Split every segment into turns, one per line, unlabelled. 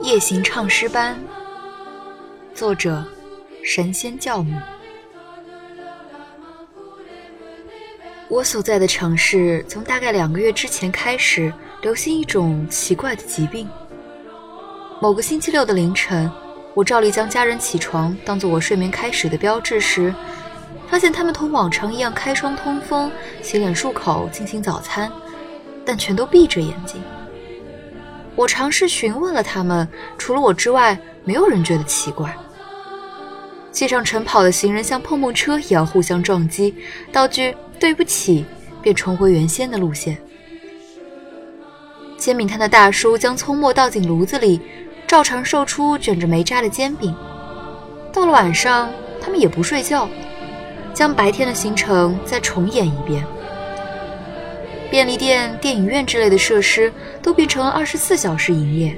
夜行唱诗班，作者：神仙教母。我所在的城市从大概两个月之前开始流行一种奇怪的疾病。某个星期六的凌晨，我照例将家人起床当做我睡眠开始的标志时，发现他们同往常一样开窗通风、洗脸漱口、进行早餐，但全都闭着眼睛。我尝试询问了他们，除了我之外，没有人觉得奇怪。街上晨跑的行人像碰碰车一样互相撞击，道具。对不起，便重回原先的路线。煎饼摊的大叔将葱末倒进炉子里，照常售出卷着煤渣的煎饼。到了晚上，他们也不睡觉，将白天的行程再重演一遍。便利店、电影院之类的设施都变成了二十四小时营业。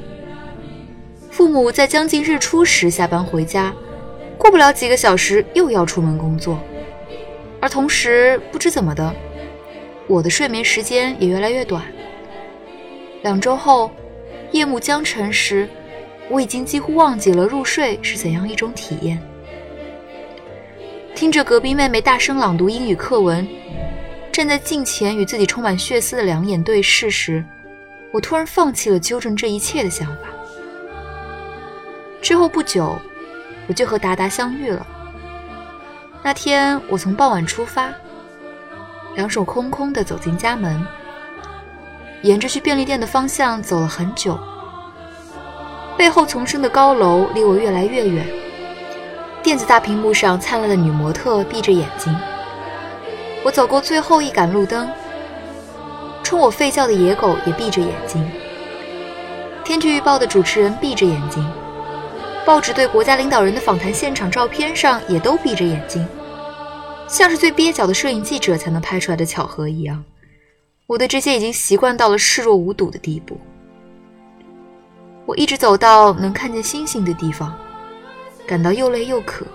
父母在将近日出时下班回家，过不了几个小时又要出门工作。而同时，不知怎么的，我的睡眠时间也越来越短。两周后，夜幕将沉时，我已经几乎忘记了入睡是怎样一种体验。听着隔壁妹妹大声朗读英语课文，站在镜前与自己充满血丝的两眼对视时，我突然放弃了纠正这一切的想法。之后不久，我就和达达相遇了。那天我从傍晚出发，两手空空地走进家门，沿着去便利店的方向走了很久。背后丛生的高楼离我越来越远，电子大屏幕上灿烂的女模特闭着眼睛。我走过最后一盏路灯，冲我吠叫的野狗也闭着眼睛。天气预报的主持人闭着眼睛。报纸对国家领导人的访谈现场照片上也都闭着眼睛，像是最蹩脚的摄影记者才能拍出来的巧合一样。我对这些已经习惯到了视若无睹的地步。我一直走到能看见星星的地方，感到又累又渴。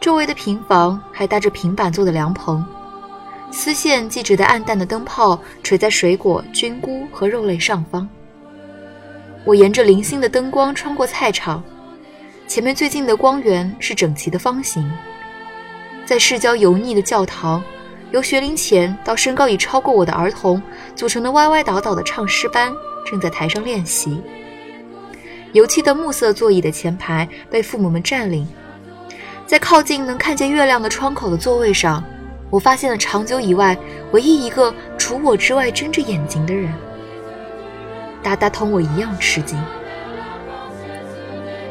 周围的平房还搭着平板做的凉棚，丝线系着的暗淡的灯泡垂在水果、菌菇和肉类上方。我沿着零星的灯光穿过菜场，前面最近的光源是整齐的方形。在市郊油腻的教堂，由学龄前到身高已超过我的儿童组成的歪歪倒倒的唱诗班正在台上练习。油漆的木色座椅的前排被父母们占领，在靠近能看见月亮的窗口的座位上，我发现了长久以外唯一一个除我之外睁着眼睛的人。达达同我一样吃惊。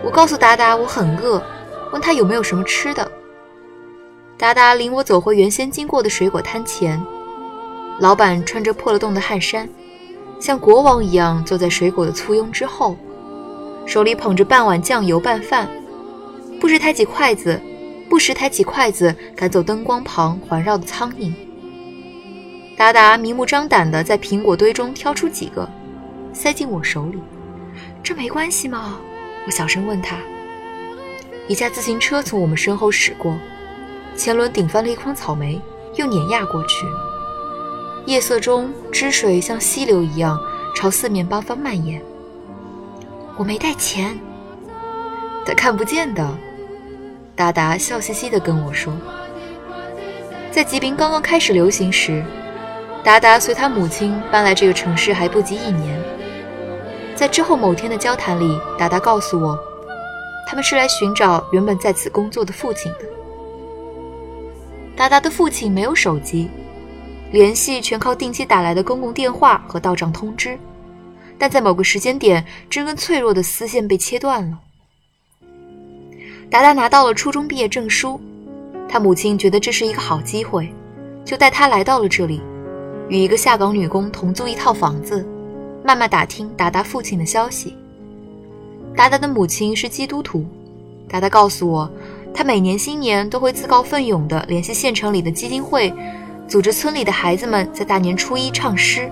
我告诉达达我很饿，问他有没有什么吃的。达达领我走回原先经过的水果摊前，老板穿着破了洞的汗衫，像国王一样坐在水果的簇拥之后，手里捧着半碗酱油拌饭，不时抬起筷子，不时抬起筷子赶走灯光旁环绕的苍蝇。达达明目张胆地在苹果堆中挑出几个。塞进我手里，这没关系吗？我小声问他。一架自行车从我们身后驶过，前轮顶翻了一筐草莓，又碾压过去。夜色中，汁水像溪流一样朝四面八方蔓延。我没带钱，他看不见的。达达笑嘻嘻地跟我说，在疾病刚刚开始流行时，达达随他母亲搬来这个城市还不及一年。在之后某天的交谈里，达达告诉我，他们是来寻找原本在此工作的父亲的。达达的父亲没有手机，联系全靠定期打来的公共电话和到账通知，但在某个时间点，这根脆弱的丝线被切断了。达达拿到了初中毕业证书，他母亲觉得这是一个好机会，就带他来到了这里，与一个下岗女工同租一套房子。慢慢打听达达父亲的消息。达达的母亲是基督徒。达达告诉我，他每年新年都会自告奋勇地联系县城里的基金会，组织村里的孩子们在大年初一唱诗。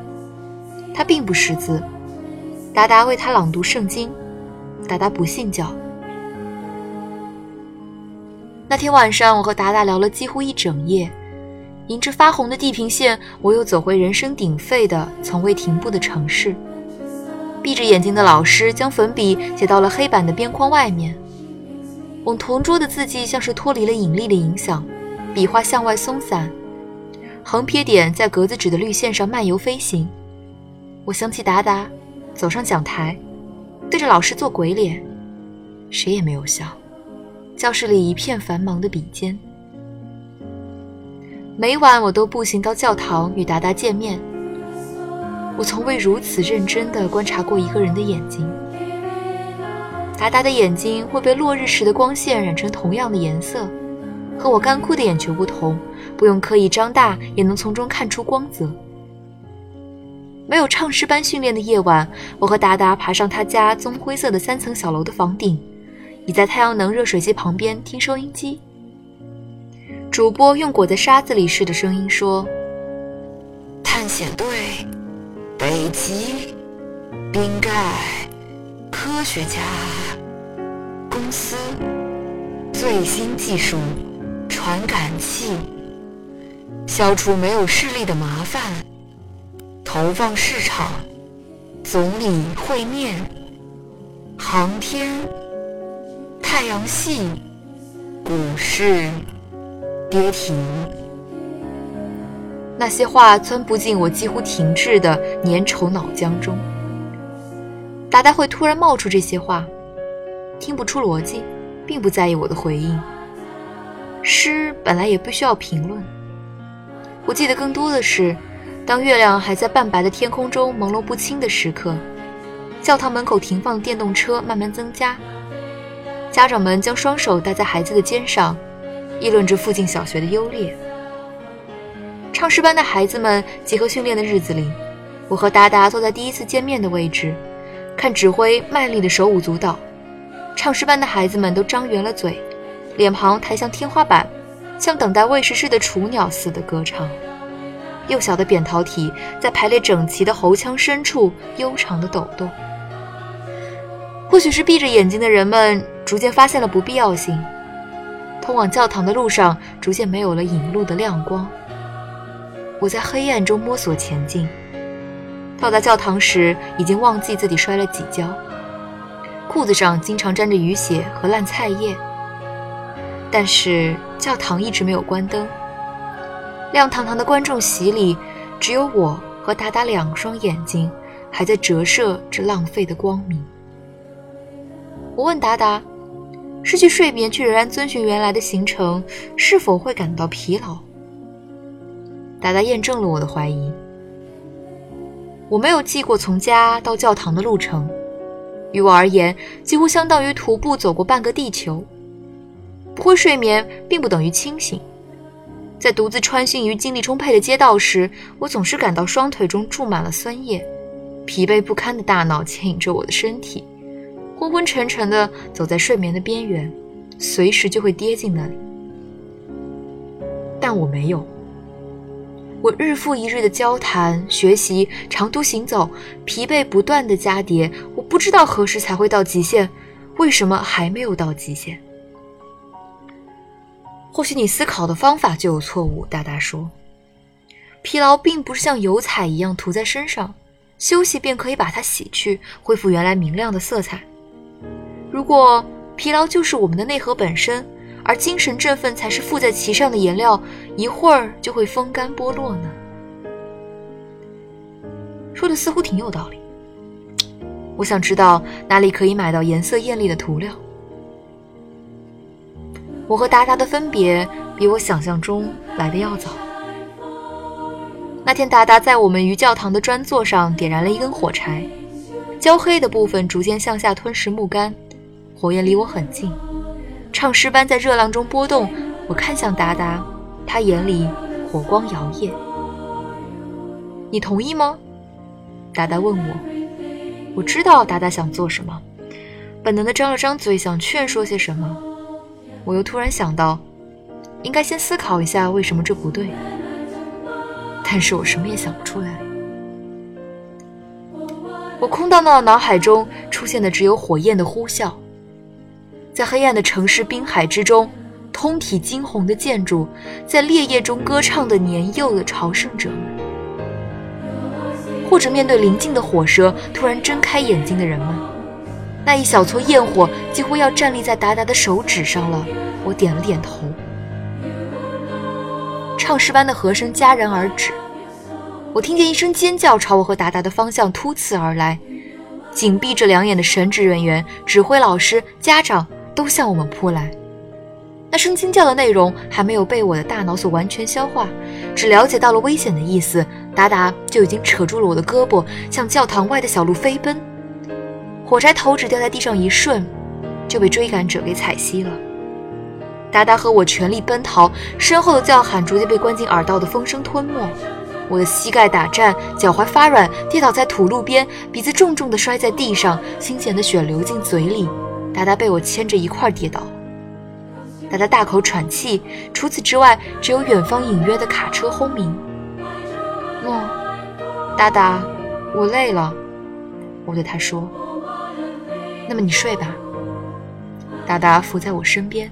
他并不识字。达达为他朗读圣经。达达不信教。那天晚上，我和达达聊了几乎一整夜，迎着发红的地平线，我又走回人声鼎沸的、从未停步的城市。闭着眼睛的老师将粉笔写到了黑板的边框外面。我同桌的字迹像是脱离了引力的影响，笔画向外松散，横撇点在格子纸的绿线上漫游飞行。我想起达达，走上讲台，对着老师做鬼脸，谁也没有笑。教室里一片繁忙的笔尖。每晚我都步行到教堂与达达见面。我从未如此认真地观察过一个人的眼睛。达达的眼睛会被落日时的光线染成同样的颜色，和我干枯的眼球不同，不用刻意张大也能从中看出光泽。没有唱诗班训练的夜晚，我和达达爬上他家棕灰色的三层小楼的房顶，倚在太阳能热水器旁边听收音机。主播用裹在沙子里似的声音说：“
探险队，北极，冰盖，科学家，公司，最新技术，传感器，消除没有视力的麻烦，投放市场，总理会面，航天，太阳系，股市。”跌停。
那些话钻不进我几乎停滞的粘稠脑浆中。达达会突然冒出这些话，听不出逻辑，并不在意我的回应。诗本来也不需要评论。我记得更多的是，当月亮还在半白的天空中朦胧不清的时刻，教堂门口停放的电动车慢慢增加，家长们将双手搭在孩子的肩上。议论着附近小学的优劣。唱诗班的孩子们集合训练的日子里，我和达达坐在第一次见面的位置，看指挥卖力的手舞足蹈。唱诗班的孩子们都张圆了嘴，脸庞抬向天花板，像等待喂食似的雏鸟似的歌唱。幼小的扁桃体在排列整齐的喉腔深处悠长的抖动。或许是闭着眼睛的人们逐渐发现了不必要性。通往教堂的路上逐渐没有了引路的亮光。我在黑暗中摸索前进。到达教堂时，已经忘记自己摔了几跤，裤子上经常沾着雨血和烂菜叶。但是教堂一直没有关灯。亮堂堂的观众席里，只有我和达达两双眼睛还在折射着浪费的光明。我问达达。失去睡眠却仍然遵循原来的行程，是否会感到疲劳？达达验证了我的怀疑。我没有记过从家到教堂的路程，于我而言，几乎相当于徒步走过半个地球。不会睡眠并不等于清醒。在独自穿行于精力充沛的街道时，我总是感到双腿中注满了酸液，疲惫不堪的大脑牵引着我的身体。昏昏沉沉地走在睡眠的边缘，随时就会跌进那里。但我没有。我日复一日的交谈、学习、长途行走，疲惫不断的加叠。我不知道何时才会到极限，为什么还没有到极限？或许你思考的方法就有错误。达达说：“疲劳并不是像油彩一样涂在身上，休息便可以把它洗去，恢复原来明亮的色彩。”如果疲劳就是我们的内核本身，而精神振奋才是附在其上的颜料，一会儿就会风干剥落呢？说的似乎挺有道理。我想知道哪里可以买到颜色艳丽的涂料。我和达达的分别比我想象中来的要早。那天，达达在我们于教堂的砖座上点燃了一根火柴，焦黑的部分逐渐向下吞噬木杆。火焰离我很近，唱诗班在热浪中波动。我看向达达，他眼里火光摇曳。你同意吗？达达问我。我知道达达想做什么，本能的张了张嘴，想劝说些什么。我又突然想到，应该先思考一下为什么这不对。但是我什么也想不出来。我空荡荡的脑海中出现的只有火焰的呼啸。在黑暗的城市滨海之中，通体金红的建筑，在烈焰中歌唱的年幼的朝圣者们，或者面对临近的火舌突然睁开眼睛的人们。那一小撮焰火几乎要站立在达达的手指上了。我点了点头。唱诗班的和声戛然而止，我听见一声尖叫朝我和达达的方向突刺而来。紧闭着两眼的神职人员、指挥老师、家长都向我们扑来。那声惊叫的内容还没有被我的大脑所完全消化，只了解到了危险的意思，达达就已经扯住了我的胳膊，向教堂外的小路飞奔。火柴头只掉在地上一瞬，就被追赶者给踩熄了。达达和我全力奔逃，身后的叫喊逐渐被关进耳道的风声吞没。我的膝盖打颤，脚踝发软，跌倒在土路边，鼻子重重地摔在地上，新鲜的血流进嘴里。达达被我牵着一块跌倒。达达大口喘气，除此之外，只有远方隐约的卡车轰鸣。诺，达达，我累了，我对他说。那么你睡吧。达达伏在我身边，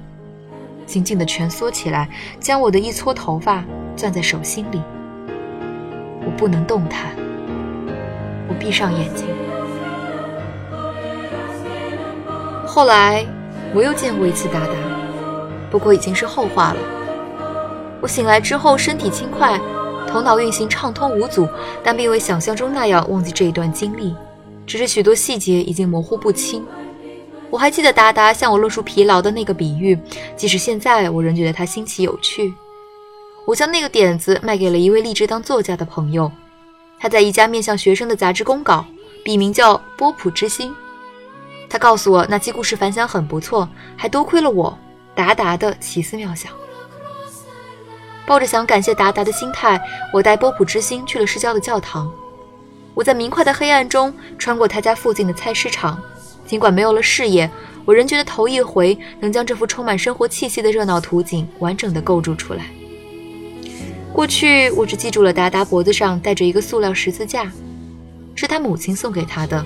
紧紧地蜷缩起来，将我的一撮头发攥在手心里。我不能动弹。我闭上眼睛。后来我又见过一次达达，不过已经是后话了。我醒来之后身体轻快，头脑运行畅通无阻，但并未想象中那样忘记这一段经历，只是许多细节已经模糊不清。我还记得达达向我论述疲劳的那个比喻，即使现在我仍觉得它新奇有趣。我将那个点子卖给了一位立志当作家的朋友，他在一家面向学生的杂志公稿，笔名叫波普之星。他告诉我那期故事反响很不错，还多亏了我达达的奇思妙想。抱着想感谢达达的心态，我带波普之星去了市郊的教堂。我在明快的黑暗中穿过他家附近的菜市场，尽管没有了视野，我仍觉得头一回能将这幅充满生活气息的热闹图景完整的构筑出来。过去我只记住了达达脖子上戴着一个塑料十字架，是他母亲送给他的，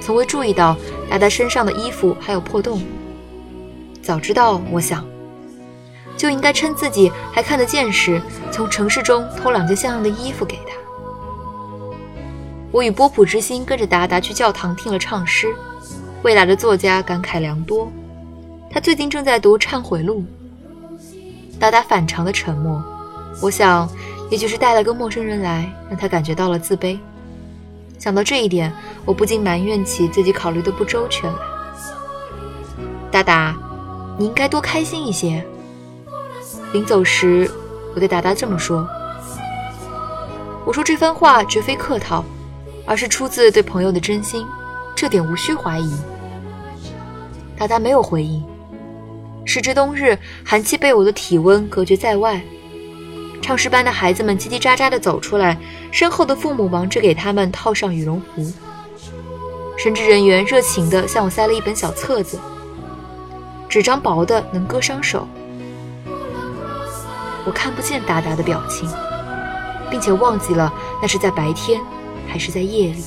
从未注意到达达身上的衣服还有破洞。早知道，我想就应该趁自己还看得见时，从城市中偷两件像样的衣服给。我与波普之心跟着达达去教堂听了唱诗，未来的作家感慨良多。他最近正在读《忏悔录》。达达反常的沉默。我想，也许是带了个陌生人来，让他感觉到了自卑。想到这一点，我不禁埋怨起自己考虑的不周全来。达达，你应该多开心一些。临走时，我对达达这么说。我说这番话绝非客套，而是出自对朋友的真心，这点无需怀疑。达达没有回应。时值冬日，寒气被我的体温隔绝在外。唱诗班的孩子们叽叽喳喳地走出来，身后的父母忙着给他们套上羽绒服。神职人员热情地向我塞了一本小册子，纸张薄的能割伤手。我看不见达达的表情，并且忘记了那是在白天还是在夜里。